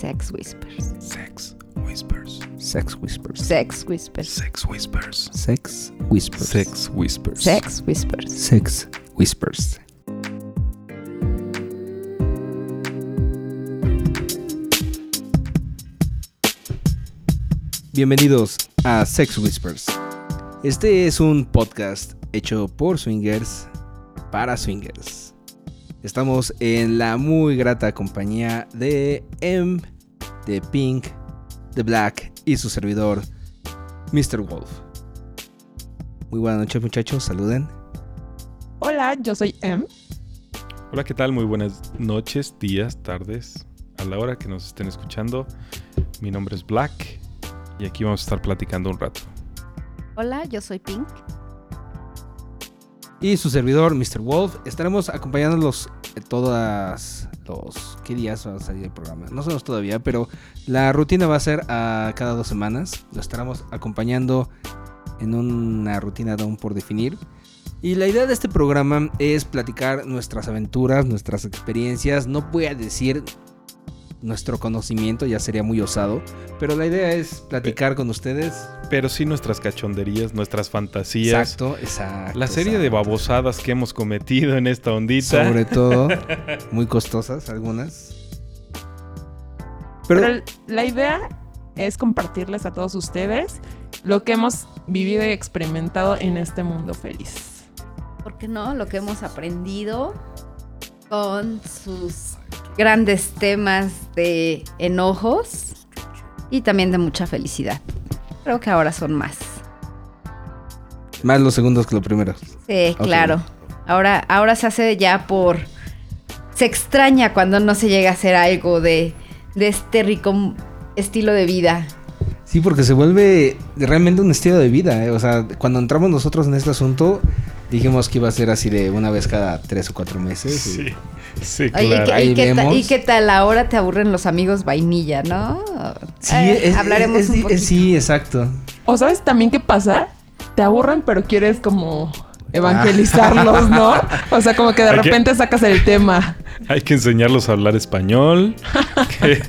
Sex Whispers. Sex Whispers. Sex Whispers. Sex Whispers. Sex Whispers. Sex Whispers. Sex Whispers. Sex Whispers. Sex Whispers. Bienvenidos a Sex Whispers. Este es un podcast hecho por swingers para swingers. Estamos en la muy grata compañía de M, de Pink, de Black y su servidor, Mr. Wolf. Muy buenas noches muchachos, saluden. Hola, yo soy Em. Hola, ¿qué tal? Muy buenas noches, días, tardes, a la hora que nos estén escuchando. Mi nombre es Black y aquí vamos a estar platicando un rato. Hola, yo soy Pink. Y su servidor, Mr. Wolf, estaremos acompañándolos todas los... ¿Qué días va a salir el programa? No sabemos todavía, pero la rutina va a ser a cada dos semanas. Lo estaremos acompañando en una rutina aún por definir. Y la idea de este programa es platicar nuestras aventuras, nuestras experiencias. No voy a decir nuestro conocimiento, ya sería muy osado. Pero la idea es platicar con ustedes. Pero sí nuestras cachonderías, nuestras fantasías. Exacto, exacto. La serie de babosadas que hemos cometido en esta ondita. Sobre todo, muy costosas algunas. Pero, Pero la idea es compartirles a todos ustedes lo que hemos vivido y experimentado en este mundo feliz. ¿Por qué no? Lo que hemos aprendido con sus grandes temas de enojos y también de mucha felicidad. Creo que ahora son más. más los segundos que los primeros. Sí, claro. Ahora, ahora se hace ya por. Se extraña cuando no se llega a hacer algo de, de este rico estilo de vida. Sí, porque se vuelve realmente un estilo de vida. ¿eh? O sea, cuando entramos nosotros en este asunto, dijimos que iba a ser así de una vez cada tres o cuatro meses. y- Sí, sí, Oye, ¿y qué- ahí ¿y, qué ta- vemos. y qué tal ahora te aburren los amigos vainilla, no? Sí, Eh, es- hablaremos es- un es- poquito. Sí, exacto. ¿O sabes también qué pasa? Te aburren, pero quieres como evangelizarlos, ¿no? O sea, como que de Hay que- repente sacas el tema. Hay que enseñarlos a hablar español, que,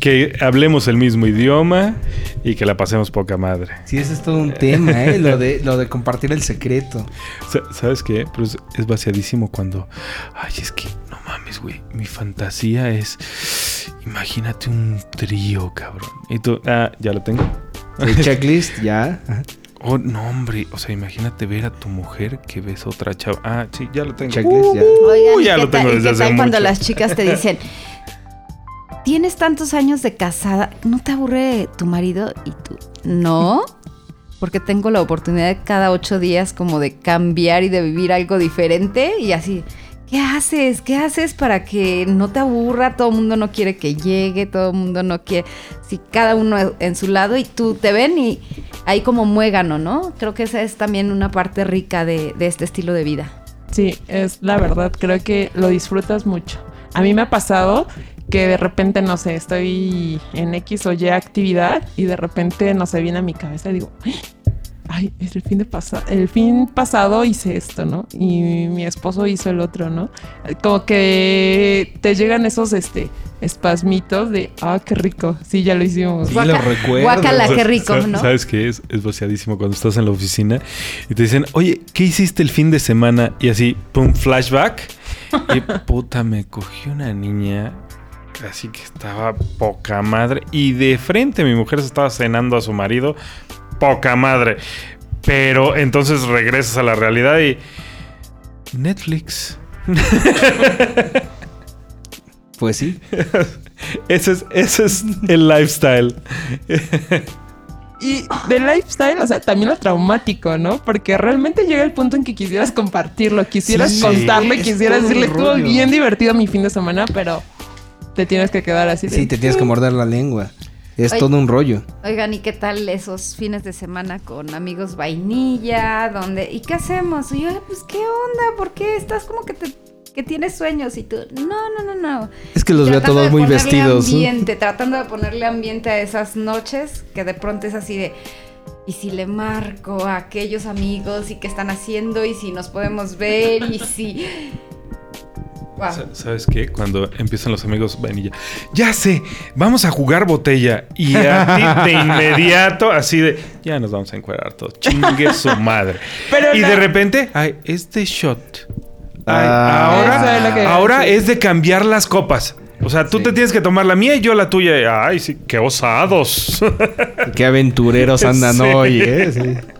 que hablemos el mismo idioma y que la pasemos poca madre. Sí, ese es todo un tema, ¿eh? Lo de, lo de compartir el secreto. Sa- ¿Sabes qué? Pero es, es vaciadísimo cuando... Ay, es que no mames, güey. Mi fantasía es... Imagínate un trío, cabrón. Y tú... Ah, ya lo tengo. El checklist, ya. Oh, no, hombre. O sea, imagínate ver a tu mujer que ves a otra chava. Ah, sí, ya lo tengo. Checklist, ya. Oigan, Uy, ¿y ya lo tengo desde hace tal cuando mucho. las chicas te dicen, tienes tantos años de casada, ¿no te aburre tu marido? Y tú, no, porque tengo la oportunidad de cada ocho días como de cambiar y de vivir algo diferente y así. ¿Qué haces? ¿Qué haces para que no te aburra? Todo el mundo no quiere que llegue, todo el mundo no quiere. Si cada uno en su lado y tú te ven y ahí como muégano, ¿no? Creo que esa es también una parte rica de, de este estilo de vida. Sí, es la verdad, creo que lo disfrutas mucho. A mí me ha pasado que de repente, no sé, estoy en X o Y actividad y de repente, no sé, viene a mi cabeza y digo, ay, es el fin de pasado, el fin pasado hice esto, ¿no? Y mi esposo hizo el otro, ¿no? Como que te llegan esos, este, espasmitos de, ah, qué rico, sí, ya lo hicimos. Sí, Guaca- lo recuerdo. sea, qué rico, ¿no? ¿Sabes qué es? Es vaciadísimo cuando estás en la oficina y te dicen, oye, ¿qué hiciste el fin de semana? Y así, pum, flashback. Y puta, me cogí una niña así que estaba poca madre. Y de frente mi mujer se estaba cenando a su marido, poca madre. Pero entonces regresas a la realidad y... Netflix. Pues sí. Ese es, ese es el lifestyle. Y de lifestyle, o sea, también lo traumático, ¿no? Porque realmente llega el punto en que quisieras compartirlo, quisieras Sí, contarlo es quisieras decirle, estuvo rollo". bien divertido mi fin de semana, pero te tienes que quedar así. de, Sí, te tienes que morder la lengua. Es todo un rollo. Oigan, ¿y qué tal esos fines de semana con amigos vainilla? Donde, ¿Y qué hacemos? Y yo, "Ay, pues, ¿qué onda? ¿Por qué estás como que te que tienes sueños? Y tú, no, no, no, no. Es que los veo todos muy vestidos. Ambiente, tratando de ponerle ambiente a esas noches que de pronto es así de. Y si le marco a aquellos amigos y qué están haciendo y si nos podemos ver y si. Wow. ¿Sabes qué? Cuando empiezan los amigos vainilla. Ya sé, vamos a jugar botella. Y a ti de inmediato, así de, ya nos vamos a encuadrar todos. Chingue su madre. Pero y de repente, ay, este shot. Ay, Ah. Es ahora que- es de cambiar las copas. O sea, tú Sí. te tienes que tomar la mía y yo la tuya. Ay, sí, qué osados. Qué aventureros andan Sí. hoy, ¿eh? Sí.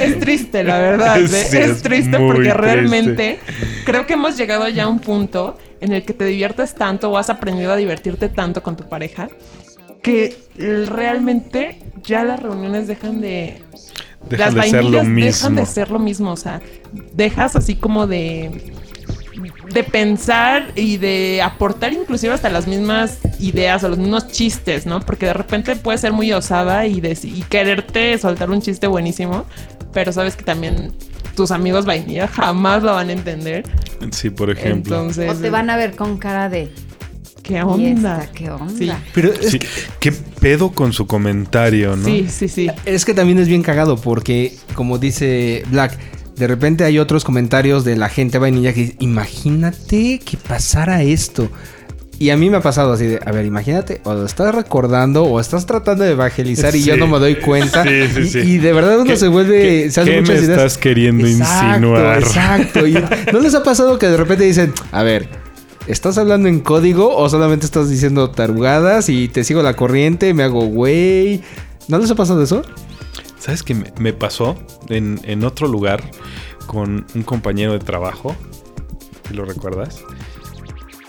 Es triste, la verdad. ¿eh? Sí, es, es triste porque triste. realmente creo que hemos llegado ya a un punto en el que te diviertes tanto o has aprendido a divertirte tanto con tu pareja que eh, realmente ya las reuniones dejan de... Las de ser lo vainillas mismo. dejan de ser lo mismo. O sea, dejas así como de de pensar y de aportar inclusive hasta las mismas ideas o los mismos chistes, ¿no? Porque de repente puedes ser muy osada y, quererte soltar un chiste buenísimo, pero sabes que también tus amigos vainilla jamás lo van a entender. Sí, por ejemplo. Entonces, O te van a ver con cara de. ¿qué ¿Y onda? esta qué onda? Sí. Pero es, Sí, que, ¿Qué pedo con su comentario, no? Sí, sí, sí. es que también es bien cagado porque, como dice Black, de repente hay otros comentarios de la gente vainilla que dice, imagínate que pasara esto. Y a mí me ha pasado así de, a ver, imagínate, o lo estás recordando o estás tratando de evangelizar y yo no me doy cuenta. Sí, sí, y, de verdad uno ¿Qué- se vuelve, qué- se hace qué muchas me ideas. estás queriendo Exacto, insinuar? Exacto. Y ¿No les ha pasado que de repente dicen, a ver, ¿estás hablando en código o solamente estás diciendo tarugadas y te sigo la corriente, me hago güey? ¿No les ha pasado eso? ¿Sabes qué me, pasó en, en otro lugar con un compañero de trabajo? ¿Sí ¿Lo recuerdas?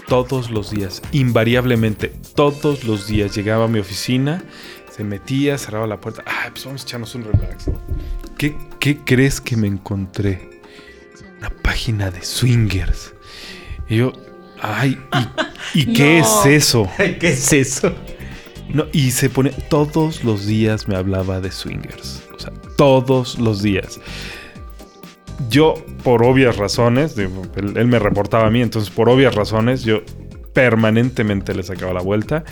Todos los días, invariablemente, todos los días llegaba a mi oficina, se metía, cerraba la puerta. Ah, pues vamos a echarnos un relax. ¿Qué, qué crees que me encontré? Una página de swingers. Y yo, ay, ¿y, y qué No. es eso? ¿Qué es eso? No, y se pone. Todos los días me hablaba de swingers. Todos los días. Yo, por obvias razones, él, él me reportaba a mí, entonces por obvias razones, yo permanentemente le sacaba la vuelta.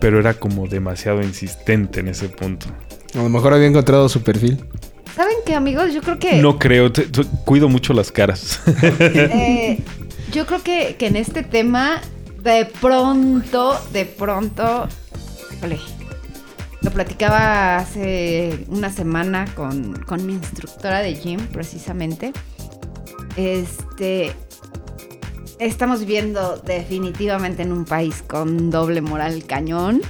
Pero era como demasiado insistente en ese punto. A lo mejor había encontrado su perfil. ¿Saben qué, amigos? Yo creo que. No creo, te- te- cuido mucho las caras. Eh, yo creo que, que en este tema, de pronto, de pronto, lo platicaba hace una semana con, con mi instructora de gym, precisamente. Este, estamos viviendo definitivamente en un país con doble moral cañón,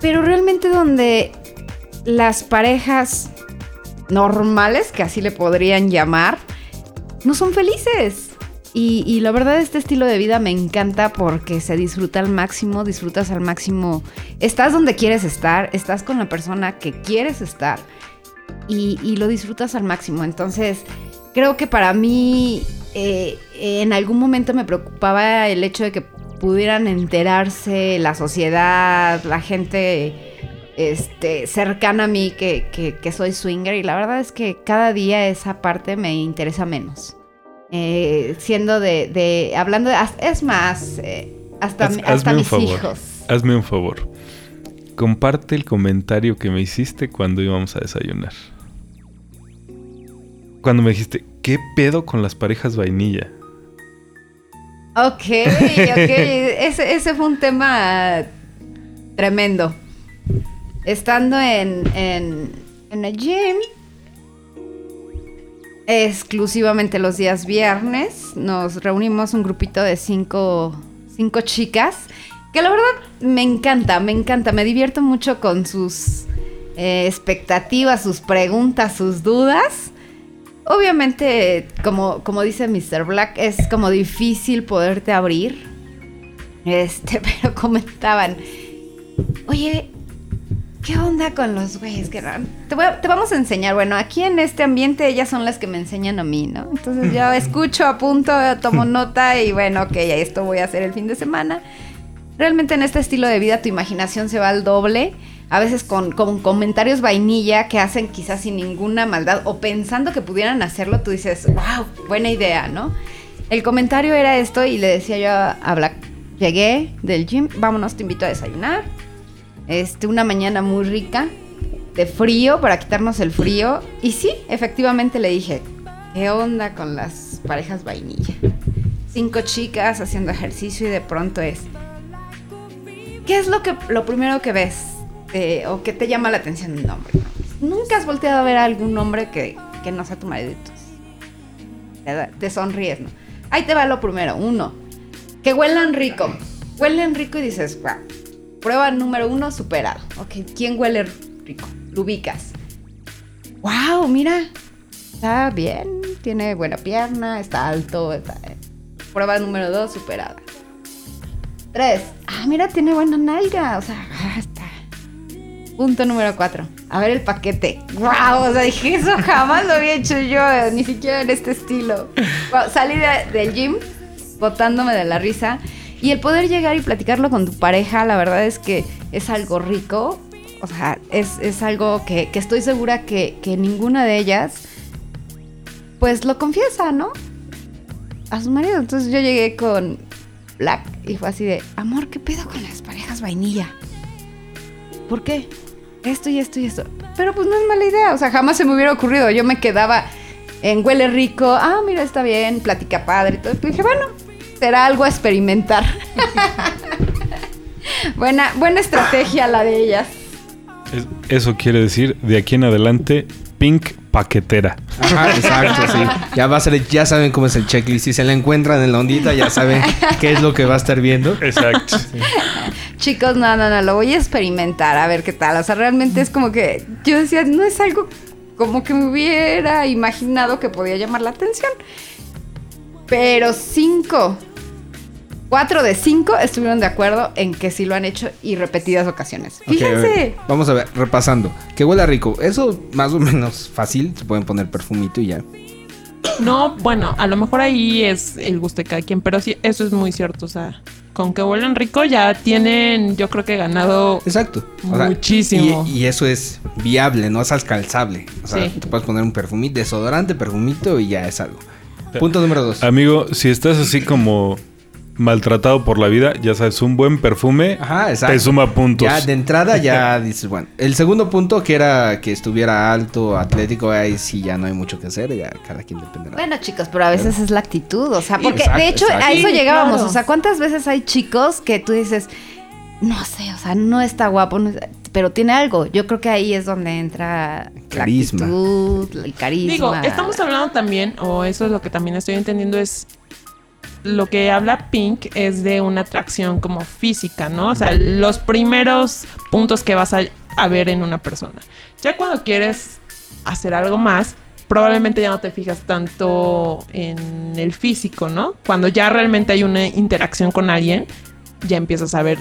pero realmente donde las parejas normales, que así le podrían llamar, no son felices. Y, y la verdad este estilo de vida me encanta porque se disfruta al máximo, disfrutas al máximo, estás donde quieres estar, estás con la persona que quieres estar y, lo disfrutas al máximo. Entonces creo que para mí eh, en algún momento me preocupaba el hecho de que pudieran enterarse la sociedad, la gente este, cercana a mí que, que- que soy swinger y la verdad es que cada día esa parte me interesa menos. Eh, siendo de, de- hablando de, es más, eh, hasta, Haz- hasta mis favor. hijos. Hazme un favor. Comparte el comentario que me hiciste cuando íbamos a desayunar. Cuando me dijiste, ¿qué pedo con las parejas vainilla? Ok, ok. ese, ese fue un tema tremendo. Estando en, en, en el gym, exclusivamente los días viernes, nos reunimos un grupito de cinco, cinco chicas, que la verdad me encanta, me encanta, me divierto mucho con sus eh, expectativas, sus preguntas, sus dudas. Obviamente, como, como dice Mr. Black, es como difícil poderte abrir. Este, pero comentaban, oye, ¿qué onda con los güeyes que? Te, voy a- te vamos a enseñar. Bueno, aquí en este ambiente ellas son las que me enseñan a mí, ¿no? Entonces yo escucho, apunto, tomo nota y bueno, ok, esto voy a hacer el fin de semana. Realmente en este estilo de vida tu imaginación se va al doble. A veces con, con comentarios vainilla que hacen quizás sin ninguna maldad o pensando que pudieran hacerlo, tú dices, wow, buena idea, ¿no? El comentario era esto y le decía yo a Black, llegué del gym, vámonos, te invito a desayunar. Este, una mañana muy rica, de frío, para quitarnos el frío. Y sí, efectivamente le dije, ¿qué onda con las parejas vainilla? cinco chicas haciendo ejercicio y de pronto es, ¿qué es lo que lo primero que ves eh, o que te llama la atención un hombre? Nunca has volteado a ver a algún hombre que, que no sea tu marido te, te sonríes, ¿no? Ahí te va lo primero, uno, que huelan rico. Huelen rico y dices, wow. Prueba número uno, superado. Ok, ¿quién huele rico? Lo ubicas. Wow, mira. Está bien, tiene buena pierna, está alto. Prueba número dos, superada. Tres. Ah, mira, tiene buena nalga. O sea, ah, está. Punto número cuatro. A ver el paquete. ¡Wow! O sea, dije, eso jamás lo había hecho yo, ni siquiera en este estilo. Salí de- del gym botándome de la risa. Y el poder llegar y platicarlo con tu pareja, la verdad es que es algo rico. O sea, es, es algo que, que estoy segura que, que ninguna de ellas, pues lo confiesa, ¿no? A su marido. Entonces yo llegué con Black y fue así de, amor, ¿qué pedo con las parejas vainilla? ¿Por qué? Esto y esto y esto. Pero pues no es mala idea, o sea, jamás se me hubiera ocurrido. Yo me quedaba en huele rico, ah, mira, está bien, platica padre y todo. Y dije, bueno, será algo a experimentar. buena, buena estrategia la de ellas. Es- eso quiere decir, de aquí en adelante, pink paquetera. Ajá, exacto, sí. Ya va a ser, ya saben cómo es el checklist. Si se la encuentran en la ondita, ya saben qué es lo que va a estar viendo. Exacto. Chicos, no, no, no, lo voy a experimentar, a ver qué tal. O sea, realmente es como que yo decía, no es algo como que me hubiera imaginado que podía llamar la atención. Pero cinco, cuatro de cinco estuvieron de acuerdo en que sí lo han hecho y repetidas ocasiones. A Fíjense. vamos a ver, repasando. Que huela rico. Eso más o menos fácil. Se pueden poner perfumito y ya. No, bueno, a lo mejor ahí es el gusto de cada quien, pero sí, eso es muy cierto. O sea, con que huelan rico ya tienen, yo creo que ganado. Exacto. Muchísimo. Y, y eso es viable, no es alcanzable. O sea, Sí. te puedes poner un perfumito, desodorante, perfumito y ya es algo. Punto número dos. Amigo, si estás así como maltratado por la vida, ya sabes, un buen perfume Ajá, exacto. te suma puntos. Ya de entrada ya dices, bueno. El segundo punto que era que estuviera alto, atlético, ahí sí ya no hay mucho que hacer, ya cada quien dependerá. Bueno, chicos, pero a veces es la actitud, o sea, porque Exacto, de hecho exacto. a eso llegábamos, claro. o sea, ¿cuántas veces hay chicos que tú dices, no sé, o sea, no está guapo, no está- pero tiene algo? Yo creo que ahí es donde entra Carisma. la actitud, el carisma. Digo, estamos hablando también, o eso es lo que también estoy entendiendo, es lo que habla Pink es de una atracción como física, ¿no? O sea, los primeros puntos que vas a, a ver en una persona. Ya cuando quieres hacer algo más, probablemente ya no te fijas tanto en el físico, ¿no? Cuando ya realmente hay una interacción con alguien, ya empiezas a ver.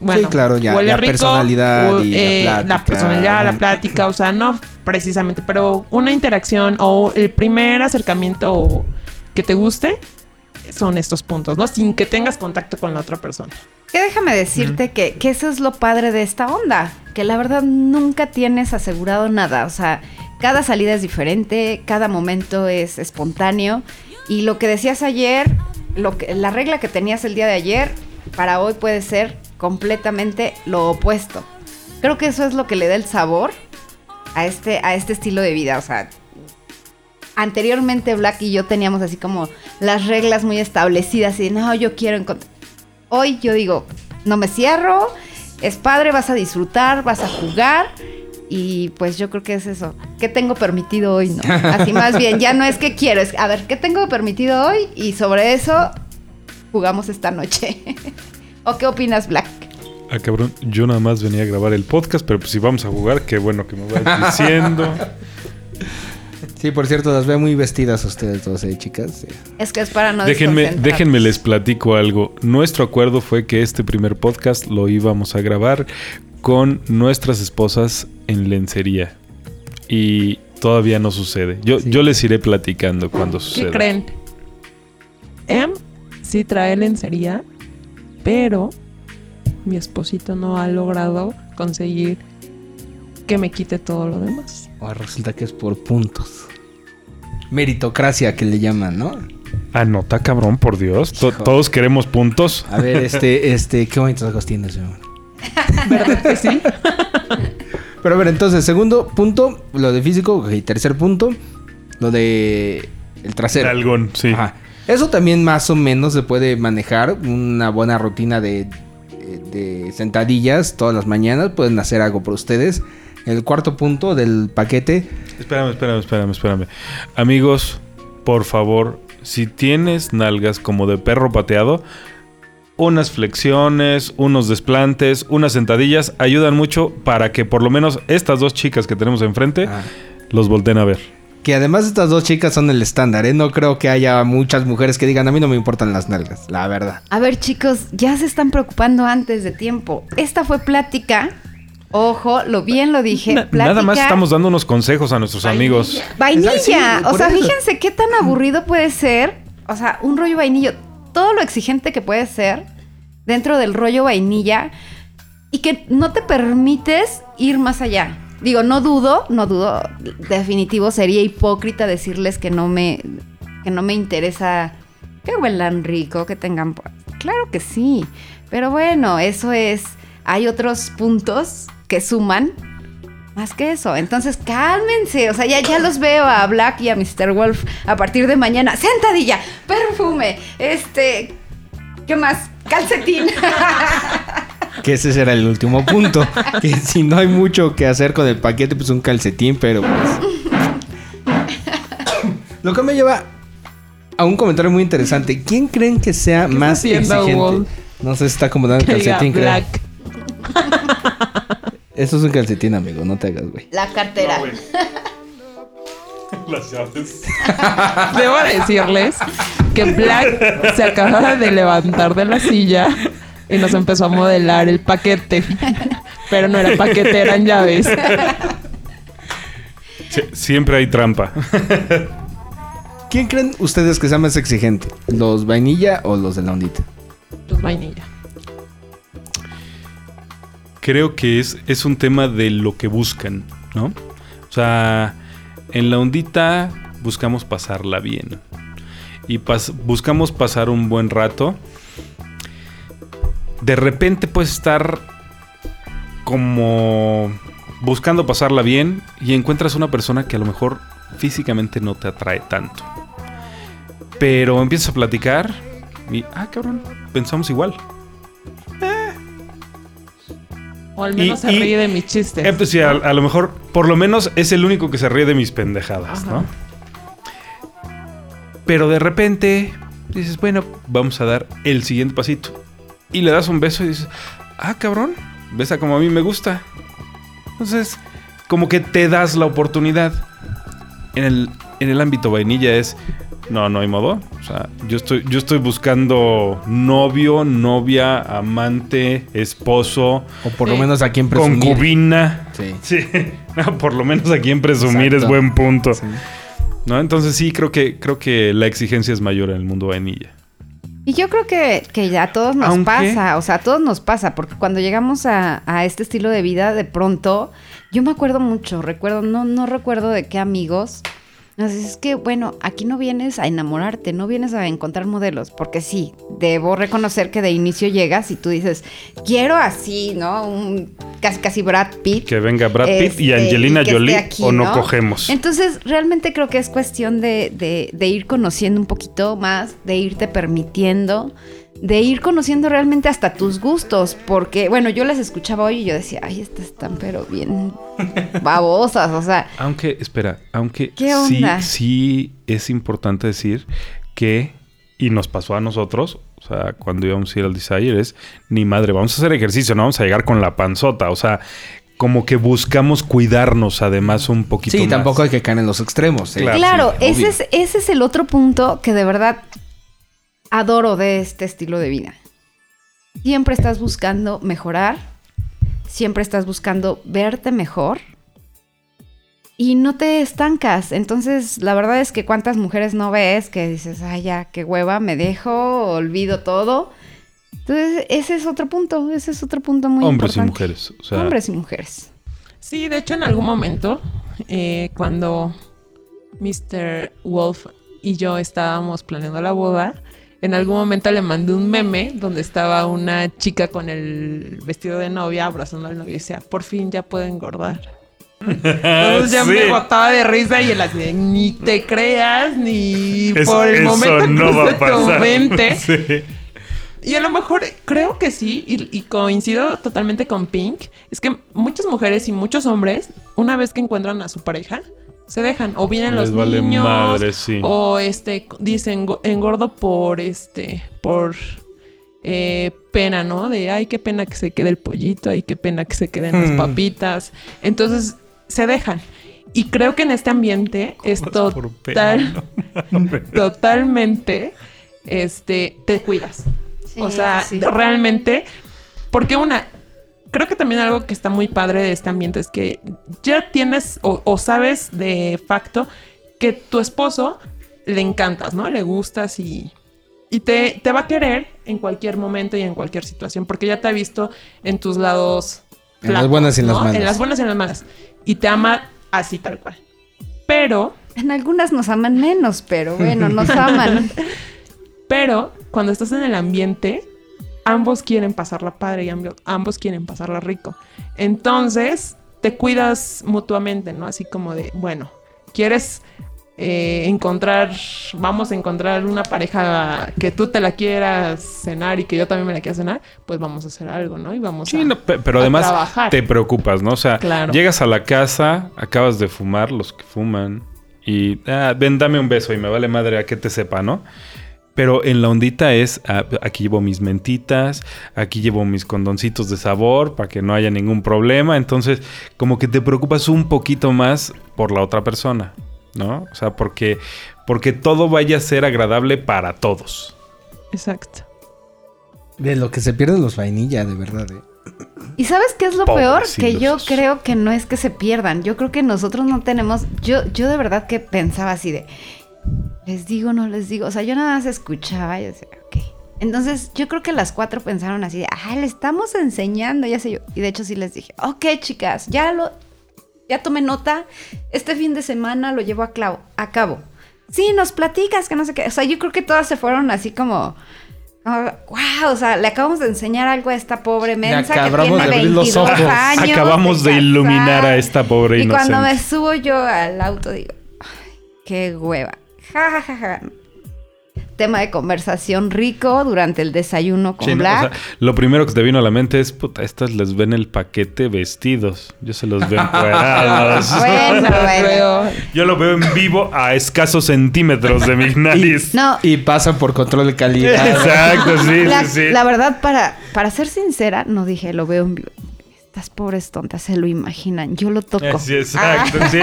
Bueno, claro, ya- huele ya rico, personalidad o, y la eh, la personalidad, la plática, o sea, no precisamente, pero una interacción o el primer acercamiento que te guste son estos puntos, ¿no? Sin que tengas contacto con la otra persona. Que déjame decirte que, que eso es lo padre de esta onda, que la verdad nunca tienes asegurado nada, o sea, cada salida es diferente, cada momento es espontáneo y lo que decías ayer, lo que, la regla que tenías el día de ayer, para hoy puede ser completamente lo opuesto. Creo que eso es lo que le da el sabor a este, a este estilo de vida, o sea, anteriormente Black y yo teníamos así como las reglas muy establecidas y no, yo quiero encontrar hoy yo digo, no me cierro, es padre, vas a disfrutar, vas a jugar. Y pues yo creo que es eso. ¿Qué tengo permitido hoy? No. Así más bien, ya no es que quiero, es a ver, ¿qué tengo permitido hoy? Y sobre eso jugamos esta noche. ¿O qué opinas, Black? Ah, cabrón, yo nada más venía a grabar el podcast, pero pues si vamos a jugar, qué bueno que me vayas diciendo. Sí, por cierto, las veo muy vestidas ustedes dos, ¿eh, chicas? Sí. Es que es para no déjenme, déjenme les platico algo. Nuestro acuerdo fue que este primer podcast lo íbamos a grabar con nuestras esposas en lencería. Y todavía no sucede. Yo, Sí. yo les iré platicando cuando ¿Qué suceda. creen? Em sí trae lencería, pero mi esposito no ha logrado conseguir que me quite todo lo demás. Ahora resulta que es por puntos. Meritocracia que le llaman, ¿no? Anota, cabrón, por Dios. Hijo. todos queremos puntos. A ver, este, este, qué bonitos ojos tienes, mi amor. ¿Verdad que sí? Pero a ver, entonces, segundo punto, lo de físico. ok, tercer punto, lo de el trasero. Algón, sí. Ajá. Eso también más o menos se puede manejar. Una buena rutina de, de sentadillas todas las mañanas. Pueden hacer algo por ustedes. El cuarto punto del paquete. Espérame, espérame, espérame, espérame. Amigos, por favor, si tienes nalgas como de perro pateado, unas flexiones, unos desplantes, unas sentadillas ayudan mucho para que por lo menos estas dos chicas que tenemos enfrente Ah. los volteen a ver. Que además estas dos chicas son el estándar, ¿eh? No creo que haya muchas mujeres que digan, a mí no me importan las nalgas, la verdad. A ver, chicos, ya se están preocupando antes de tiempo. Esta fue plática. Ojo, lo bien lo dije. Na- nada más estamos dando unos consejos a nuestros amigos. Vainilla. Sí, o sea, eso. fíjense qué tan aburrido puede ser. O sea, un rollo vainillo. Todo lo exigente que puede ser dentro del rollo vainilla. Y que no te permites ir más allá. Digo, no dudo, no dudo. Definitivo sería hipócrita decirles que no me, que no me interesa que huelan rico, que tengan. Claro que sí. Pero bueno, eso es. Hay otros puntos que suman más que eso. Entonces, cálmense. O sea, ya, ya los veo a Black y a Mr. Wolf a partir de mañana. Sentadilla, perfume, este. ¿Qué más? Calcetín. Que ese será el último punto. que si no hay mucho que hacer con el paquete, pues un calcetín, pero pues. Lo que me lleva a un comentario muy interesante. ¿Quién creen que sea ¿Qué más exigente? Wolf? No sé si está acomodando el calcetín, creo. Black. Eso es un calcetín, amigo, no te hagas, güey. La cartera. Las llaves. Debo decirles que Black se acaba de levantar de la silla y nos empezó a modelar el paquete. Pero no era paquete, eran llaves. Sie- siempre hay trampa. ¿Quién creen ustedes que sea más exigente? ¿Los vainilla o los de la ondita? Los vainilla. Creo que es, es un tema de lo que buscan, ¿no? O sea, en la ondita buscamos pasarla bien. Y buscamos pasar un buen rato. De repente puedes estar como buscando pasarla bien y encuentras una persona que a lo mejor físicamente no te atrae tanto. Pero empiezas a platicar y, ah, cabrón, pensamos igual. O al menos Y- se y- ríe de mis chistes. Eh, pues sí, a, a lo mejor, por lo menos es el único que se ríe de mis pendejadas, Ajá. ¿no? Pero de repente dices, bueno, vamos a dar el siguiente pasito. Y le das un beso y dices, ah, cabrón, besa como a mí me gusta. Entonces, como que te das la oportunidad. En el, en el ámbito vainilla es, no, no hay modo. O sea, yo estoy, yo estoy buscando novio, novia, amante, esposo, O por lo menos a quien presumir. concubina. Sí. Sí, no, por lo menos aquí en presumir Exacto. es buen punto. Sí. ¿No? Entonces sí, creo que, creo que la exigencia es mayor en el mundo vainilla. Y yo creo que, que ya a todos nos Aunque- pasa, o sea, a todos nos pasa, porque cuando llegamos a, a este estilo de vida, de pronto, yo me acuerdo mucho, recuerdo, no, no recuerdo de qué amigos. Es que, bueno, aquí no vienes a enamorarte, no vienes a encontrar modelos, porque sí, debo reconocer que de inicio llegas y tú dices, quiero así, ¿no? Un casi, casi Brad Pitt. Que venga Brad Pitt y Este, Angelina y Jolie aquí, o no, ¿no? cogemos. Entonces, realmente creo que es cuestión de, de- de ir conociendo un poquito más, de irte permitiendo, de ir conociendo realmente hasta tus gustos, porque, bueno, yo las escuchaba hoy y yo decía, ay, estas están pero bien babosas, o sea, Aunque, espera, aunque ¿Qué sí, onda? sí es importante decir que, y nos pasó a nosotros, o sea, cuando íbamos a ir al Desire, es, ni madre, vamos a hacer ejercicio, no vamos a llegar con la panzota, o sea, como que buscamos cuidarnos además un poquito Sí, más. tampoco hay que caer en los extremos. ¿eh? Claro. claro, sí, ese, es, ese es el otro punto que de verdad adoro de este estilo de vida. Siempre estás buscando mejorar, siempre estás buscando verte mejor y no te estancas. Entonces, la verdad es que cuántas mujeres no ves que dices, ay, ya, qué hueva, me dejo, olvido todo. Entonces, ese es otro punto, ese es otro punto muy Hombres y importante. mujeres, o sea, Hombres y mujeres. Sí, de hecho en algún momento, eh, cuando Mr. Wolf y yo estábamos planeando la boda, en algún momento le mandé un meme donde estaba una chica con el vestido de novia abrazando al novio y decía, por fin ya puedo engordar. Entonces ya Sí. me botaba de risa y él así ni te creas, ni Es- por el momento no va a cruce tu pasar. mente. Sí. Y a lo mejor creo que sí, y, y coincido totalmente con Pink, es que muchas mujeres y muchos hombres, una vez que encuentran a su pareja, se dejan, o vienen Les los vale niños, madre, sí. o este, dicen "Go- engordo por este, por eh, pena, ¿no? De, ay, qué pena que se quede el pollito, ay, qué pena que se queden las Hmm. papitas. Entonces, se dejan. Y creo que en este ambiente es total, pena, totalmente, este, te cuidas. o sea, sí. realmente, porque una, creo que también algo que está muy padre de este ambiente es que ya tienes o, o sabes de facto que tu esposo le encantas, ¿no? Le gustas y, y te, te va a querer en cualquier momento y en cualquier situación, porque ya te ha visto en tus lados. En las buenas y en las malas. En las buenas y en las malas. Y te ama así tal cual. Pero En algunas nos aman menos, pero bueno, nos aman. Pero cuando estás en el ambiente, ambos quieren pasarla padre y amb- ambos quieren pasarla rico. Entonces, te cuidas mutuamente, ¿no? Así como de, bueno, quieres eh, encontrar, vamos a encontrar una pareja que tú te la quieras cenar y que yo también me la quiera cenar, pues vamos a hacer algo, ¿no? Y vamos Sí, a... no, pe- pero a además trabajar. te preocupas, ¿no? O sea, Claro. llegas a la casa, acabas de fumar, los que fuman, y ah, ven, dame un beso y me vale madre a que te sepa, ¿no? Pero en la ondita es, ah, aquí llevo mis mentitas, aquí llevo mis condoncitos de sabor para que no haya ningún problema. Entonces, como que te preocupas un poquito más por la otra persona, ¿no? O sea, porque, porque todo vaya a ser agradable para todos. Exacto. De lo que se pierden los vainilla, de verdad. ¿eh? ¿Y sabes qué es lo peor? Que yo creo que no es que se pierdan. Yo creo que nosotros no tenemos. Yo, yo de verdad que pensaba así de. Les digo, no les digo. O sea, yo nada más escuchaba y decía, ok. Entonces, yo creo que las cuatro pensaron así de, ah, le estamos enseñando, ya sé yo. Y de hecho, sí les dije, ok, chicas, ya lo. Ya tomé nota. Este fin de semana lo llevo a, clavo, a cabo. Sí, nos platicas, que no sé qué. O sea, yo creo que todas se fueron así como. wow, o sea, le acabamos de enseñar algo a esta pobre mensa que tiene de abrir los 22 ojos. años. Acabamos de iluminar a esta pobre Y cuando me inocente. subo yo al auto digo, "Ay, qué hueva. Ja, ja, ja, ja. Tema de conversación rico durante el desayuno con Sí, no, o Black. sea, lo primero que te vino a la mente es, puta, estas les ven el paquete vestidos. Yo se los veo encuerados. bueno, bueno. Yo lo veo en vivo a escasos centímetros de mi nariz. No, Y pasan por control de calidad. Exacto, sí, la, sí, sí. la verdad, para, para ser sincera, no dije, lo veo en vivo. Estas pobres tontas se lo imaginan. Yo lo toco. Sí, exacto, Ah. sí.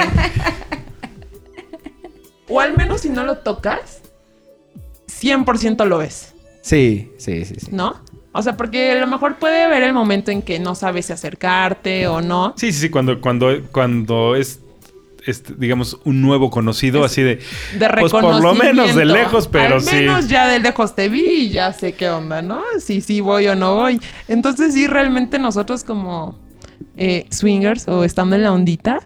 O al menos si no lo tocas, 100% lo ves. Sí, sí, sí, sí. ¿no? O sea, porque a lo mejor puede haber el momento en que no sabes si acercarte o no. Sí, sí, sí, cuando, cuando, cuando es, digamos, un nuevo conocido, Es así de... De Pues por lo menos de lejos, pero Al sí. menos ya de lejos te vi y ya sé qué onda, ¿no? Si sí voy o no voy. Entonces sí, realmente nosotros como eh, swingers o estando en la ondita,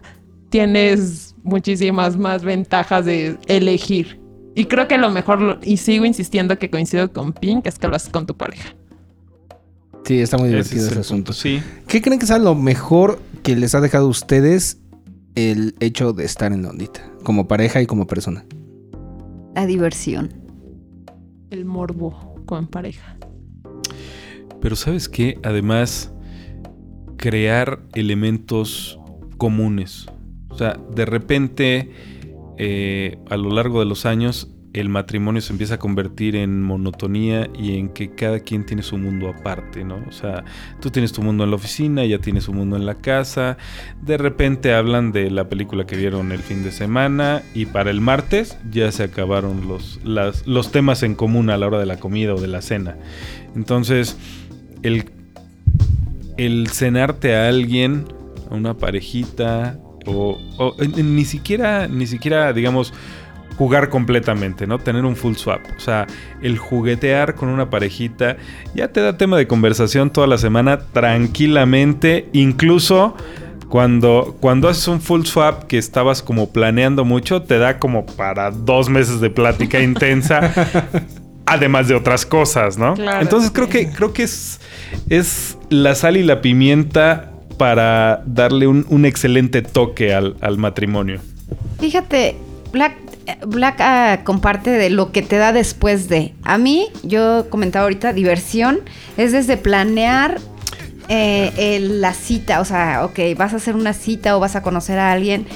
tienes muchísimas más ventajas de elegir. Y creo que lo mejor, lo- y sigo insistiendo que coincido con Pink, es que lo haces con tu pareja. Sí, está muy divertido es ese, el asunto. sí. ¿Qué creen que sea lo mejor que les ha dejado a ustedes el hecho de estar en la ondita? Como pareja y como persona. La diversión. El morbo con pareja. Pero ¿sabes qué? Además, crear elementos comunes. O sea, de repente, eh, a lo largo de los años, el matrimonio se empieza a convertir en monotonía y en que cada quien tiene su mundo aparte, ¿no? O sea, tú tienes tu mundo en la oficina, ella tiene su mundo en la casa. De repente hablan de la película que vieron el fin de semana y para el martes ya se acabaron los, los temas en común a la hora de la comida o de la cena. Entonces, el, el cenarte a alguien, a una parejita, o, o, ni siquiera, ni siquiera, digamos, jugar completamente, ¿no? Tener un full swap. O sea, el juguetear con una parejita ya te da tema de conversación toda la semana tranquilamente, incluso cuando, cuando haces un full swap que estabas como planeando mucho, te da como para dos meses de plática intensa. Además de otras cosas, ¿no? Claro, Entonces sí. creo que creo que es, es la sal y la pimienta para darle un, un excelente toque al, al matrimonio. Fíjate, Black, Black ah, comparte de lo que te da después de. A mí, yo comentaba ahorita, diversión es desde planear eh, la cita, o sea, ok, vas a hacer una cita o vas a conocer a alguien,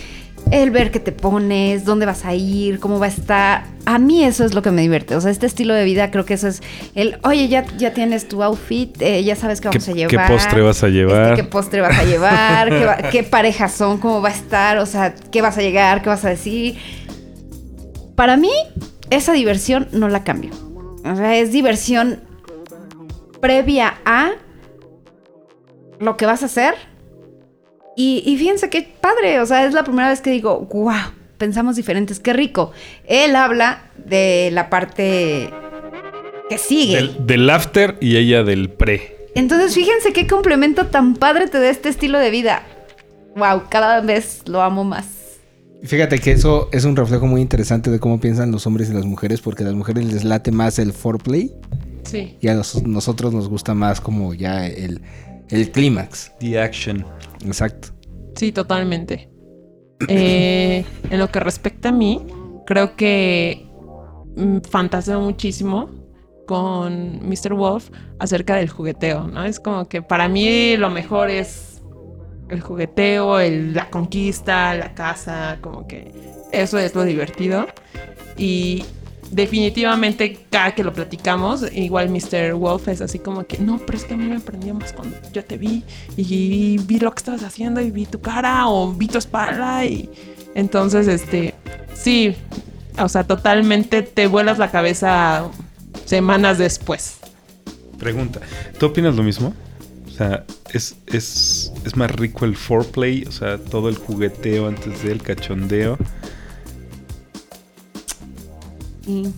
el ver qué te pones, dónde vas a ir, cómo va a estar. A mí eso es lo que me divierte, o sea, este estilo de vida creo que eso es el, oye, ya, ya tienes tu outfit, eh, ya sabes qué ¿Qué, vamos a qué llevar. postre vas a llevar? Este, qué postre vas a llevar, qué, va- qué parejas son, cómo va a estar, o sea, qué vas a llegar, qué vas a decir. Para mí, esa diversión no la cambio. O sea, es diversión previa a lo que vas a hacer. Y, y fíjense qué padre, o sea, es la primera vez que digo, wow, pensamos diferentes, qué rico. Él habla de la parte que sigue. Del, del after y ella del pre. Entonces, fíjense qué complemento tan padre te da este estilo de vida. Wow, cada vez lo amo más. Fíjate que eso es un reflejo muy interesante de cómo piensan los hombres y las mujeres, porque a las mujeres les late más el foreplay Sí. y a los- nosotros nos gusta más como ya el, el clímax. The action. Exacto. Sí, totalmente. Eh, en lo que respecta a mí, creo que mm, fantaseo muchísimo con Mr. Wolf acerca del jugueteo, ¿no? Es como que para mí lo mejor es el jugueteo, el- la conquista, la casa, como que eso es lo divertido. Y definitivamente cada que lo platicamos, igual Mr. Wolf es así como que, no, pero es que a mí me prendió más cuando yo te vi y vi lo que estabas haciendo y vi tu cara o vi tu espalda y entonces, este, sí, o sea, totalmente te vuelas la cabeza semanas después. Pregunta, ¿tú opinas lo mismo? O sea, ¿es, es, es más rico el foreplay? O sea, todo el jugueteo antes del cachondeo. Y,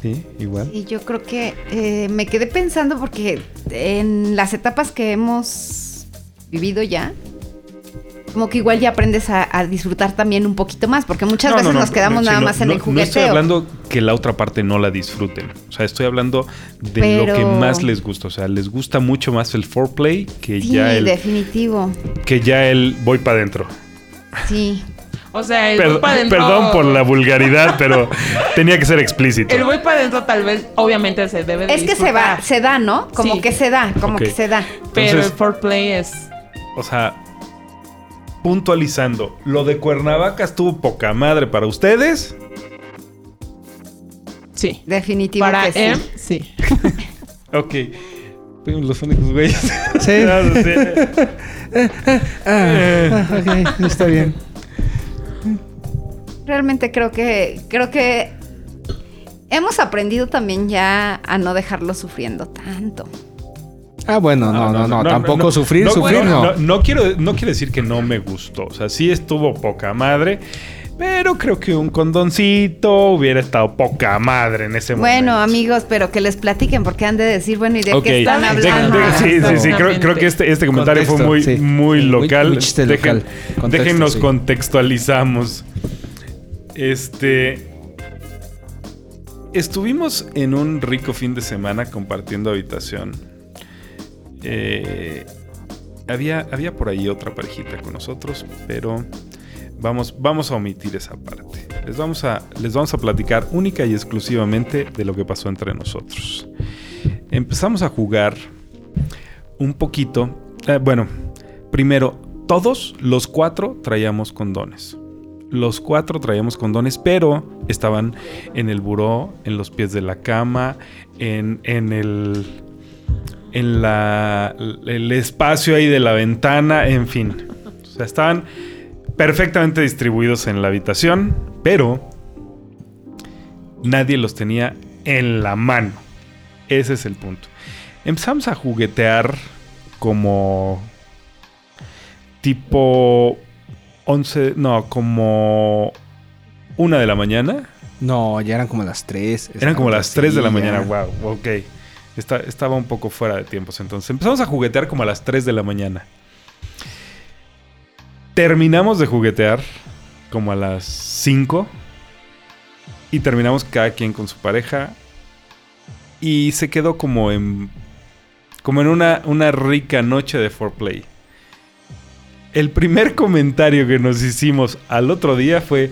Sí, igual. y yo creo que eh, me quedé pensando porque en las etapas que hemos vivido ya, como que igual ya aprendes a, a disfrutar también un poquito más, porque muchas No, no, veces no, nos quedamos no, nada sí, no, más en no- el No jugueteo. estoy hablando que la otra parte no la disfruten. O sea, estoy hablando de Pero- lo que más les gusta. O sea, les gusta mucho más el foreplay que sí, ya el definitivo. que ya el voy para adentro. Sí. O sea, el Per- voy para adentro. Perdón por la vulgaridad, pero tenía que ser explícito. El voy para adentro tal vez, obviamente se debe de Es que se va, se da, ¿no? Como Sí. que se da, como que se da. Pero el foreplay es... O sea, puntualizando, lo de Cuernavaca estuvo poca madre para ustedes. Sí. Definitivo Para que sí. él, sí. Ok. Fuimos los únicos güeyes. Sí. Ah, ok, está bien. Realmente creo que creo que hemos aprendido también ya a no dejarlo sufriendo tanto. Ah, bueno, no, no, no, tampoco sufrir, sufrir no. no. no quiero, no quiero decir que no me gustó. O sea, sí estuvo poca madre. Pero creo que un condoncito hubiera estado poca madre en ese momento. Bueno, amigos, pero que les platiquen porque han de decir, bueno, ¿y de qué están De- hablando? de- sí, sí, sí. Creo, creo que este, este comentario fue muy, sí. muy Muy- local. muy chiste Dejen- local. Contexto, sí. contextualizamos. Este. Estuvimos en un rico fin de semana compartiendo habitación. Eh, había, había por ahí otra parejita con nosotros, pero vamos, vamos a omitir esa parte. Les vamos, a, les vamos a platicar única y exclusivamente de lo que pasó entre nosotros. Empezamos a jugar un poquito. eh, bueno, primero, todos los cuatro traíamos condones. Los cuatro traíamos condones, pero estaban en el buró, en los pies de la cama, en, en el. en la. el espacio ahí de la ventana, en fin. O sea, estaban perfectamente distribuidos en la habitación, pero nadie los tenía en la mano. Ese es el punto. Empezamos a juguetear como tipo 11, no, como una de la mañana. No, ya eran como las 3. Eran como las 3 de la mañana, wow, ok. Está- estaba un poco fuera de tiempos entonces. Empezamos a juguetear como a las 3 de la mañana. Terminamos de juguetear como a las 5. Y terminamos cada quien con su pareja. Y se quedó como en. Como en una, una rica noche de foreplay. El primer comentario que nos hicimos al otro día fue.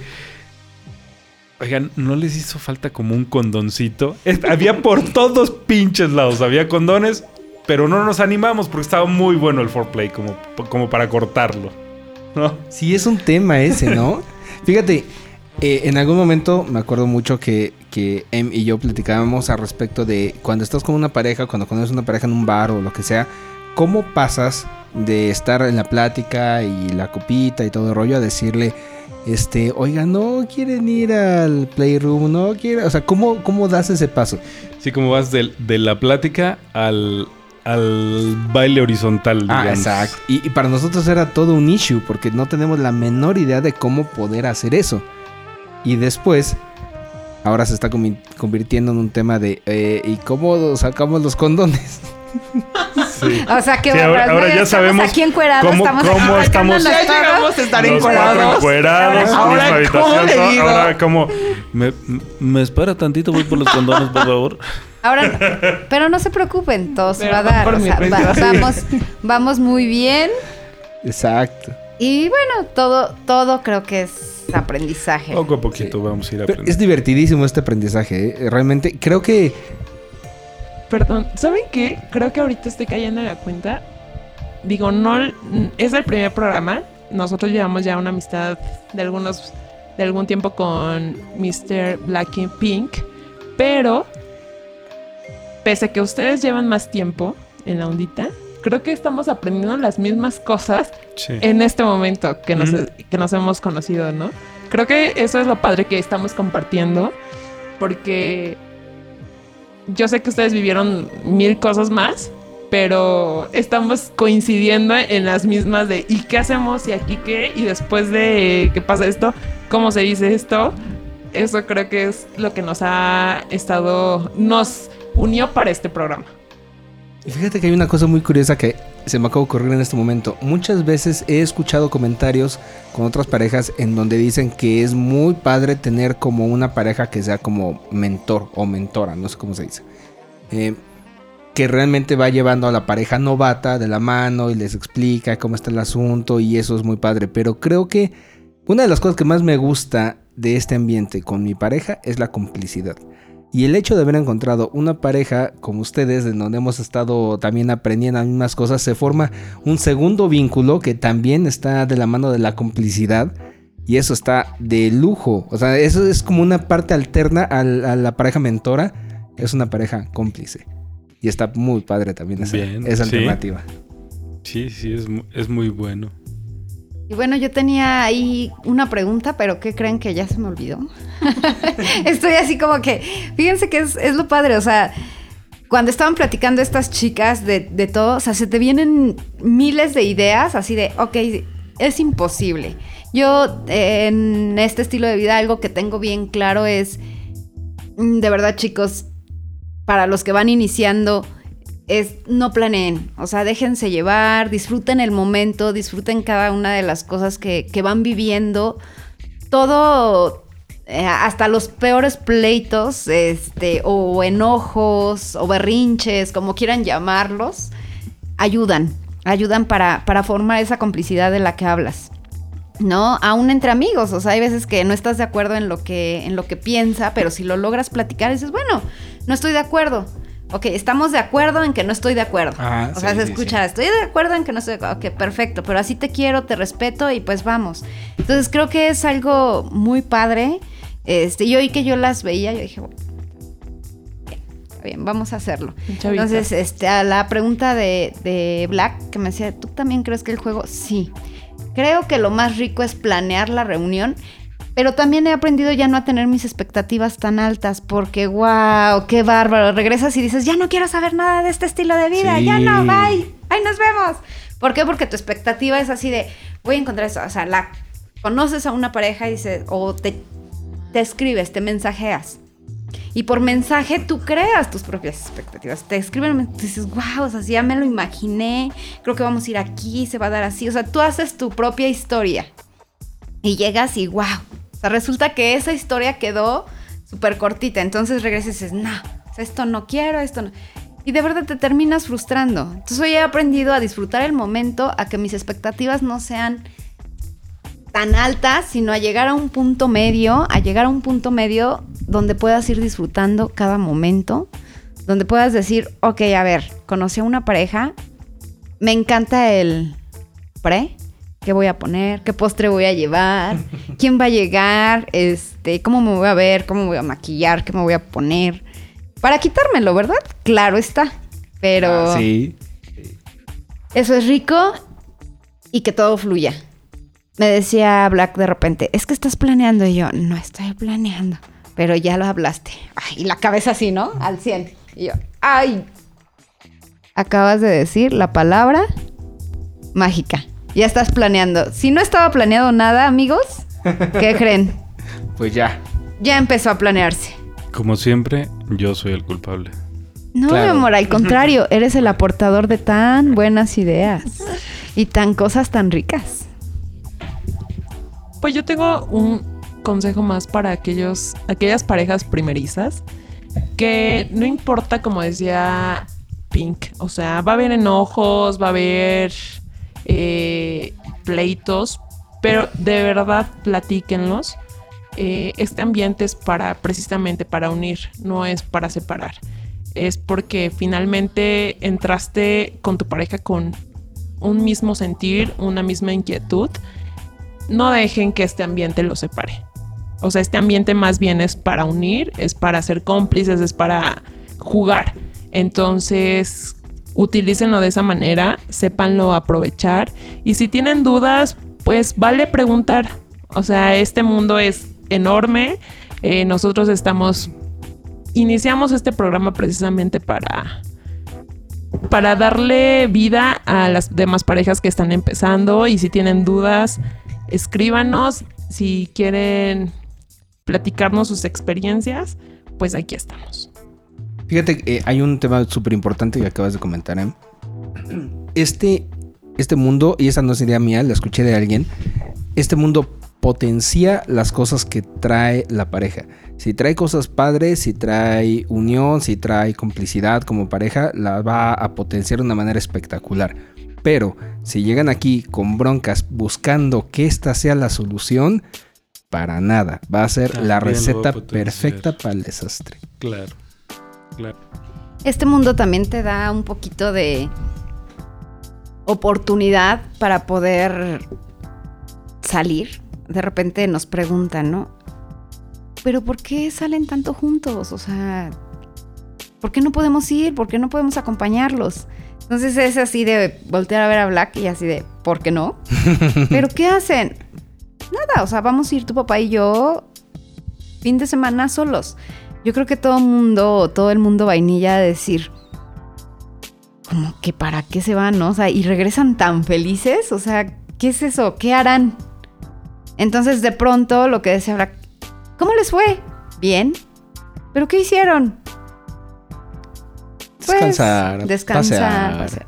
Oigan, ¿no les hizo falta como un condoncito? Había por todos pinches lados, había condones, pero no nos animamos porque estaba muy bueno el foreplay como, como para cortarlo. ¿no? Sí, es un tema ese, ¿no? Fíjate, eh, en algún momento me acuerdo mucho que, que Em y yo platicábamos al respecto de cuando estás con una pareja, cuando conoces una pareja en un bar o lo que sea, ¿cómo pasas de estar en la plática y la copita y todo el rollo a decirle, este, oiga, no quieren ir al playroom, no quieren, o sea, ¿cómo, cómo das ese paso? Así como vas del- de, la plática al, al baile horizontal. Ah, digamos. exacto. Y, y para nosotros era todo un issue porque no tenemos la menor idea de cómo poder hacer eso. Y después, ahora se está convi- convirtiendo en un tema de eh, ¿y cómo sacamos los condones? Sí. O sea, que Sí, ahora- ahora ya sabemos aquí encuerados, cómo- estamos cómo aquí estamos- Ya todos. llegamos a estar encuadrados. encuerados, Ahora, ¿cómo habitación. le digo? Ahora como... Me, me espera tantito, voy por los condones, por favor. Ahora, pero no se preocupen, todo se va a dar. o sea, va- vamos, vamos muy bien. Exacto. Y bueno, todo, todo creo que es aprendizaje. Poco a poquito vamos a ir Pero aprendiendo. es divertidísimo este aprendizaje. ¿eh? Realmente creo que Perdón, ¿saben qué? Creo que ahorita estoy cayendo en la cuenta. Digo, no es el primer programa. Nosotros llevamos ya una amistad de algunos de algún tiempo con Mr. Black Pink, pero pese a que ustedes llevan más tiempo en la ondita, creo que estamos aprendiendo las mismas cosas Sí. en este momento que nos, que nos hemos conocido, ¿no? Creo que eso es lo padre que estamos compartiendo, porque yo sé que ustedes vivieron mil cosas más, pero estamos coincidiendo en las mismas de ¿y qué hacemos? ¿y aquí qué? Y después de que pasa esto, ¿cómo se dice esto? Eso creo que es lo que nos ha estado, nos unió para este programa. Y Fíjate que hay una cosa muy curiosa que se me acaba de ocurrir en este momento. Muchas veces he escuchado comentarios con otras parejas en donde dicen que es muy padre tener como una pareja que sea como mentor o mentora, no sé cómo se dice. Eh, que realmente va llevando a la pareja novata de la mano y les explica cómo está el asunto y eso es muy padre. Pero creo que una de las cosas que más me gusta de este ambiente con mi pareja es la complicidad. Y el hecho de haber encontrado una pareja como ustedes, en donde hemos estado también aprendiendo las mismas cosas, se forma un segundo vínculo que también está de la mano de la complicidad. Y eso está de lujo. O sea, eso es como una parte alterna al- a, la pareja mentora. Es una pareja cómplice. Y está muy padre también esa, Bien, esa sí. alternativa. Sí, sí, es, es muy bueno. Y bueno, yo tenía ahí una pregunta, pero ¿qué creen que ya se me olvidó? Estoy así como que, fíjense que es, es lo padre, o sea, cuando estaban platicando estas chicas de, de todo, o sea, se te vienen miles de ideas así de, ok, es imposible. Yo en este estilo de vida algo que tengo bien claro es, mm, de verdad chicos, para los que van iniciando, es no planeen, o sea, déjense llevar, disfruten el momento, disfruten cada una de las cosas que, que van viviendo. Todo, eh, hasta los peores pleitos, este, o enojos, o berrinches, como quieran llamarlos, ayudan, ayudan para, para formar esa complicidad de la que hablas. ¿no? Aún entre amigos, o sea, hay veces que no estás de acuerdo en lo que, en lo que piensa, pero si lo logras platicar, dices, bueno, no estoy de acuerdo. Ok, estamos de acuerdo en que no estoy de acuerdo. Ah, o sea, sí, se sí, escucha, estoy de acuerdo en que no estoy de acuerdo. Ok, perfecto, pero así te quiero, te respeto y pues vamos. Entonces creo que es algo muy padre. Este, yo oí que yo las veía, yo dije, bueno, bien, está bien, vamos a hacerlo. Chavita. Entonces, este, a la pregunta de, de Black, que me decía, ¿tú también crees que el juego? Sí. Creo que lo más rico es planear la reunión, pero también he aprendido ya no a tener mis expectativas tan altas, porque wow, qué bárbaro. Regresas y dices, ya no quiero saber nada de este estilo de vida, Sí. ya no, bye, ahí nos vemos. ¿Por qué? Porque tu expectativa es así de, voy a encontrar eso. O sea, la conoces a una pareja y dices, o te, te escribes, te mensajeas. Y por mensaje tú creas tus propias expectativas. Te escriben, dices, wow, o sea, ya me lo imaginé, creo que vamos a ir aquí, se va a dar así. O sea, tú haces tu propia historia. Y llegas y wow. O sea, resulta que esa historia quedó súper cortita. Entonces regresas y dices, no, esto no quiero, esto no. Y de verdad te terminas frustrando. Entonces hoy he aprendido a disfrutar el momento, a que mis expectativas no sean tan altas, sino a llegar a un punto medio, a llegar a un punto medio donde puedas ir disfrutando cada momento, donde puedas decir, ok, a ver, conocí a una pareja, me encanta el pre, qué voy a poner, qué postre voy a llevar, quién va a llegar, este, cómo me voy a ver, cómo me voy a maquillar, qué me voy a poner. Para quitármelo, ¿verdad? Claro está. Pero Ah, sí. eso es rico y que todo fluya. Me decía Black de repente, es que estás planeando. Y yo, no estoy planeando. Pero ya lo hablaste. Ay, y la cabeza así, ¿no? Al 100. Y yo, ay. Acabas de decir la palabra mágica. Ya estás planeando. Si no estaba planeado nada, amigos, ¿qué creen? Pues ya. Ya empezó a planearse. Como siempre, yo soy el culpable. No, Claro. mi amor, al contrario, eres el aportador de tan buenas ideas y tan cosas tan ricas. Pues yo tengo un consejo más para aquellos, aquellas parejas primerizas que no importa, como decía Pink, o sea, va a haber enojos, va a haber eh, pleitos, pero de verdad platíquenlos. Eh, este ambiente es para precisamente para unir, no es para separar. Es porque finalmente entraste con tu pareja con un mismo sentir, una misma inquietud no dejen que este ambiente los separe. O sea, este ambiente más bien es para unir, es para ser cómplices, es para jugar. Entonces, utilícenlo de esa manera, sépanlo aprovechar. Y si tienen dudas, pues vale preguntar. O sea, este mundo es enorme. Eh, nosotros estamos, iniciamos este programa precisamente para para darle vida a las demás parejas que están empezando y si tienen dudas, escríbanos. Si quieren platicarnos sus experiencias, pues aquí estamos. Fíjate, que, eh, hay un tema súper importante que acabas de comentar, ¿eh? Este, este mundo, y esa no sería mía, la escuché de alguien, este mundo potencia las cosas que trae la pareja. Si trae cosas padres, si trae unión, si trae complicidad como pareja, la va a potenciar de una manera espectacular. Pero si llegan aquí con broncas buscando que esta sea la solución, para nada. Va a ser También la receta perfecta para el desastre. Claro. Claro. Este mundo también te da un poquito de oportunidad para poder salir. De repente nos preguntan, ¿no? Pero ¿por qué salen tanto juntos? O sea, ¿por qué no podemos ir? ¿Por qué no podemos acompañarlos? Entonces es así de voltear a ver a Black y así de, ¿por qué no? ¿Pero qué hacen? Nada, o sea, vamos a ir tu papá y yo fin de semana solos. Yo creo que todo el mundo, todo el mundo vainilla a decir, como que para qué se van, ¿no? O sea, y regresan tan felices, o sea, ¿qué es eso? ¿Qué harán? Entonces, de pronto, lo que decía ¿cómo les fue? Bien. ¿Pero qué hicieron? Pues, Descansar. descansar. pasear. pasear.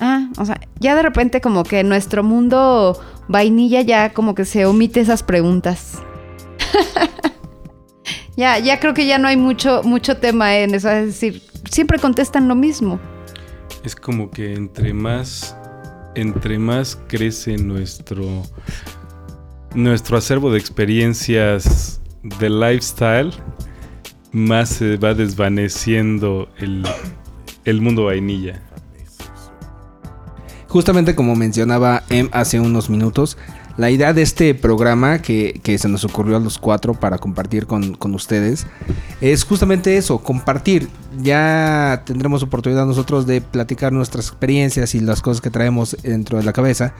Ah, o sea, ya de repente como que nuestro mundo vainilla ya como que se omite esas preguntas. ya, ya creo que ya no hay mucho, mucho tema en eso. Es decir, siempre contestan lo mismo. Es como que entre más, entre más crece nuestro, nuestro acervo de experiencias de lifestyle, más se va desvaneciendo el, el mundo vainilla. Justamente como mencionaba Em hace unos minutos, la idea de este programa que, se nos ocurrió a los cuatro para compartir con, con ustedes es justamente eso, compartir. Ya tendremos oportunidad nosotros de platicar nuestras experiencias y las cosas que traemos dentro de la cabeza.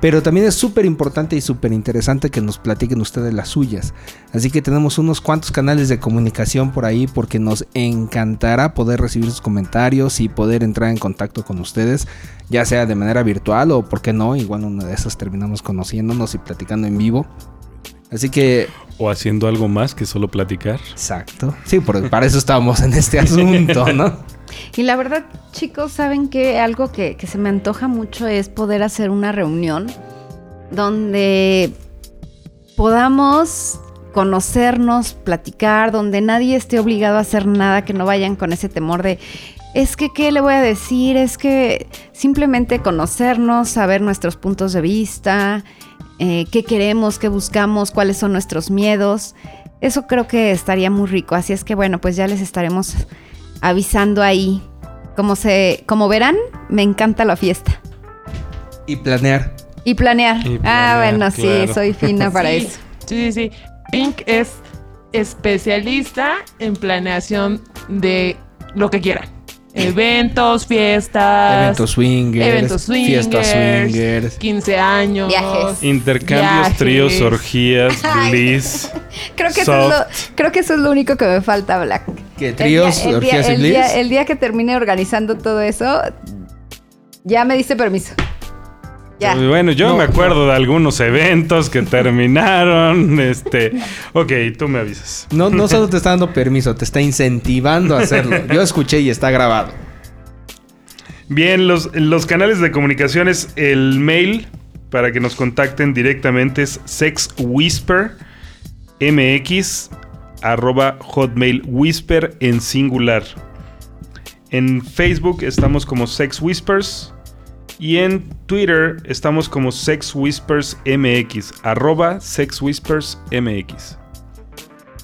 Pero también es súper importante y súper interesante que nos platiquen ustedes las suyas. Así que tenemos unos cuantos canales de comunicación por ahí porque nos encantará poder recibir sus comentarios y poder entrar en contacto con ustedes, ya sea de manera virtual o, por qué no, igual una de esas terminamos conociéndonos y platicando en vivo. Así que, O haciendo algo más que solo platicar. exacto. Sí, por- para eso estábamos en este asunto, ¿no? Y la verdad, chicos, saben que algo que, que se me antoja mucho es poder hacer una reunión donde podamos conocernos, platicar, donde nadie esté obligado a hacer nada, que no vayan con ese temor de, es que, ¿qué le voy a decir? Es que simplemente conocernos, saber nuestros puntos de vista, eh, qué queremos, qué buscamos, cuáles son nuestros miedos. Eso creo que estaría muy rico. Así es que bueno, pues ya les estaremos avisando ahí. Como se, como verán, me encanta la fiesta. Y planear. Y planear. Y ah, bueno, sí, soy fina para Sí, eso. Sí, sí, sí. Pink es especialista en planeación de lo que quieran. Eventos, fiestas. Eventos swingers. Eventos swingers. Fiestas swingers. 15 años. Viajes. Intercambios, viajes. tríos, orgías, bliss. Creo que, eso es lo, Soft. creo que eso es lo único que me falta, Black. ¿Qué? El ¿Tríos, día- el día- orgías y el día, bliss? el día que termine organizando todo eso, ya me diste permiso. Ya. Y Bueno, yo No, me acuerdo de algunos eventos que terminaron. Este, ok, tú me avisas. No, no solo te está dando permiso, te está incentivando a hacerlo. Yo escuché y está grabado. Bien, los, los canales de comunicación es el mail para que nos contacten directamente es sexwhispermx arroba hotmail whisper en singular. En Facebook estamos como Sex Whispers y en Twitter estamos como Sex Whispers MX arroba Sex Whispers MX.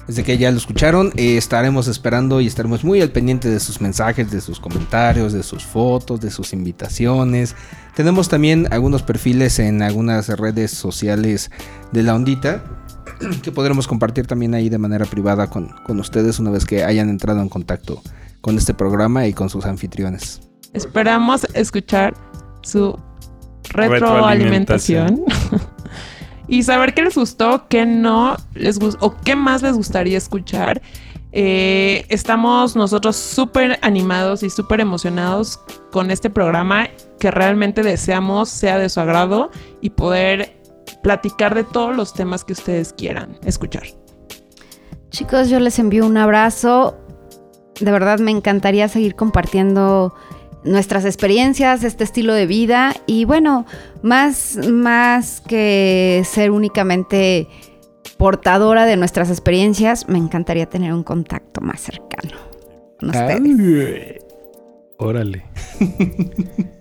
Desde que ya lo escucharon, eh, estaremos esperando y estaremos muy al pendiente de sus mensajes, de sus comentarios, de sus fotos, de sus invitaciones. Tenemos también algunos perfiles en algunas redes sociales de la ondita que podremos compartir también ahí de manera privada con, con ustedes una vez que hayan entrado en contacto con este programa y con sus anfitriones. Esperamos escuchar su Retroalimentación. retroalimentación. y saber qué les gustó, qué no les gustó o qué más les gustaría escuchar. Eh, estamos nosotros súper animados y súper emocionados con este programa que realmente deseamos sea de su agrado y poder platicar de todos los temas que ustedes quieran escuchar. Chicos, yo les envío un abrazo. De verdad me encantaría seguir compartiendo nuestras experiencias, este estilo de vida y bueno, más, más que ser únicamente portadora de nuestras experiencias, me encantaría tener un contacto más cercano con ustedes. Órale.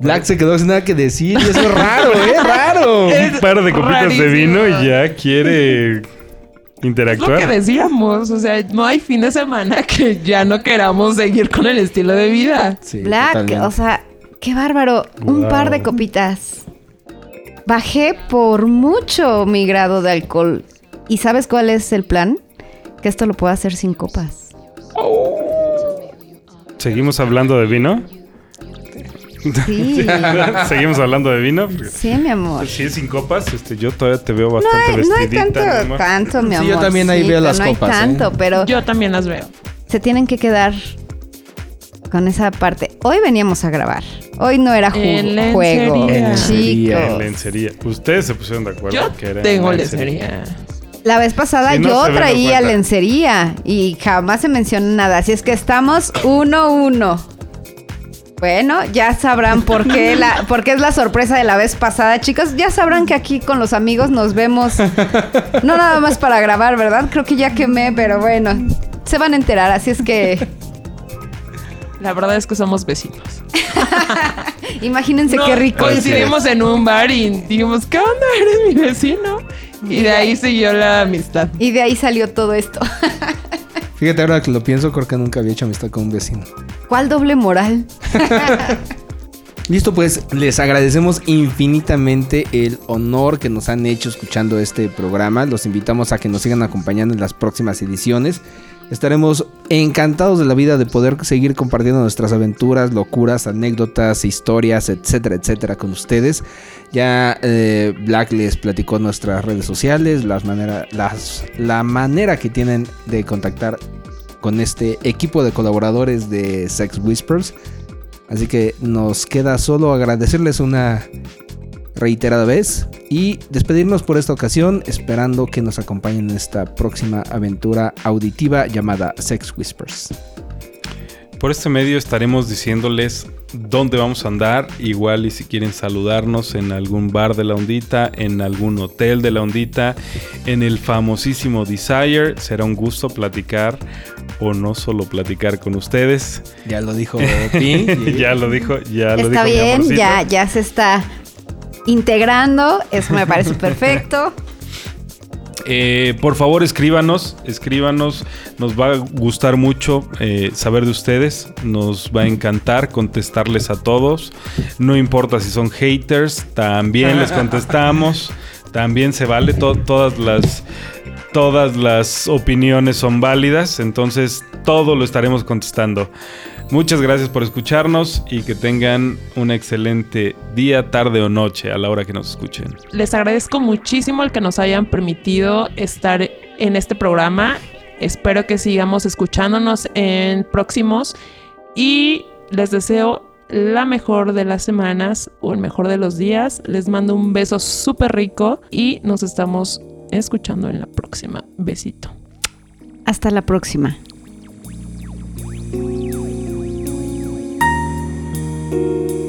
Black se quedó sin nada que decir y eso es raro, ¿eh? Raro. Un par de copitas de vino y ya quiere Es lo que interactuar. decíamos, o sea, no hay fin de semana que ya no queramos seguir con el estilo de vida. Sí, Black, totalmente. o sea, qué bárbaro. Un par de copitas. Bajé por mucho mi grado de alcohol. ¿Y sabes cuál es el plan? Que esto lo puedo hacer sin copas. ¿Seguimos hablando de vino? Sí, ¿Seguimos hablando de vino? sí, mi amor. Si es sin copas, este, yo todavía te veo No bastante hay, no hay vestidita. tanto, mi amor. tanto, mi Sí, amor. yo también ahí veo las no hay copas, ¿eh? tanto, pero Yo también las veo. se tienen que quedar con esa parte. Hoy veníamos a grabar. Hoy no era ju- lencería. juego, En lencería. Chicos. lencería. Ustedes se pusieron de acuerdo Yo que era tengo lencería. lencería. La vez pasada Si no yo no traía lencería y jamás se mencionó nada. Así es que estamos uno uno. Bueno, ya sabrán por qué, la, por qué es la sorpresa de la vez pasada, chicos. Ya sabrán que aquí con los amigos nos vemos. No nada más para grabar, ¿verdad? Creo que ya quemé, pero bueno. Se van a enterar, así es que La verdad es que somos vecinos. imagínense No, qué rico. Coincidimos en un bar y dijimos, ¿qué onda? ¿Eres mi vecino? Y de ahí siguió la amistad. Y de ahí salió todo esto. Fíjate, ahora que lo pienso, creo que nunca había hecho amistad con un vecino. ¿Cuál doble moral? Listo, pues les agradecemos infinitamente el honor que nos han hecho escuchando este programa. Los invitamos a que nos sigan acompañando en las próximas ediciones. Estaremos encantados de la vida de poder seguir compartiendo nuestras aventuras, locuras, anécdotas, historias, etcétera, etcétera con ustedes. Ya eh, Black les platicó nuestras redes sociales, las manera, las, la manera que tienen de contactar con este equipo de colaboradores de Sex Whispers. Así que nos queda solo agradecerles una reiterada vez y despedirnos por esta ocasión esperando que nos acompañen en esta próxima aventura auditiva llamada Sex Whispers. por este medio estaremos diciéndoles dónde vamos a andar, igual y si quieren saludarnos en algún bar de la ondita, en algún hotel de la ondita, en el famosísimo Desire, será un gusto platicar o no solo platicar con ustedes. Ya lo dijo Pi. ya lo dijo, ya lo Está dijo. mi bien, amorcito. ya, ya se está integrando. Eso me parece perfecto. Eh, por favor, escríbanos, escríbanos. Nos va a gustar mucho eh, saber de ustedes. Nos va a encantar contestarles a todos. No importa si son haters, también les contestamos. También se vale. To- todas las todas las opiniones son válidas. Entonces, todo lo estaremos contestando. Muchas gracias por escucharnos y que tengan un excelente día, tarde o noche a la hora que nos escuchen. Les agradezco muchísimo el que nos hayan permitido estar en este programa. Espero que sigamos escuchándonos en próximos y les deseo la mejor de las semanas o el mejor de los días. Les mando un beso súper rico y nos estamos escuchando en la próxima. Besito. Hasta la próxima. Thank you.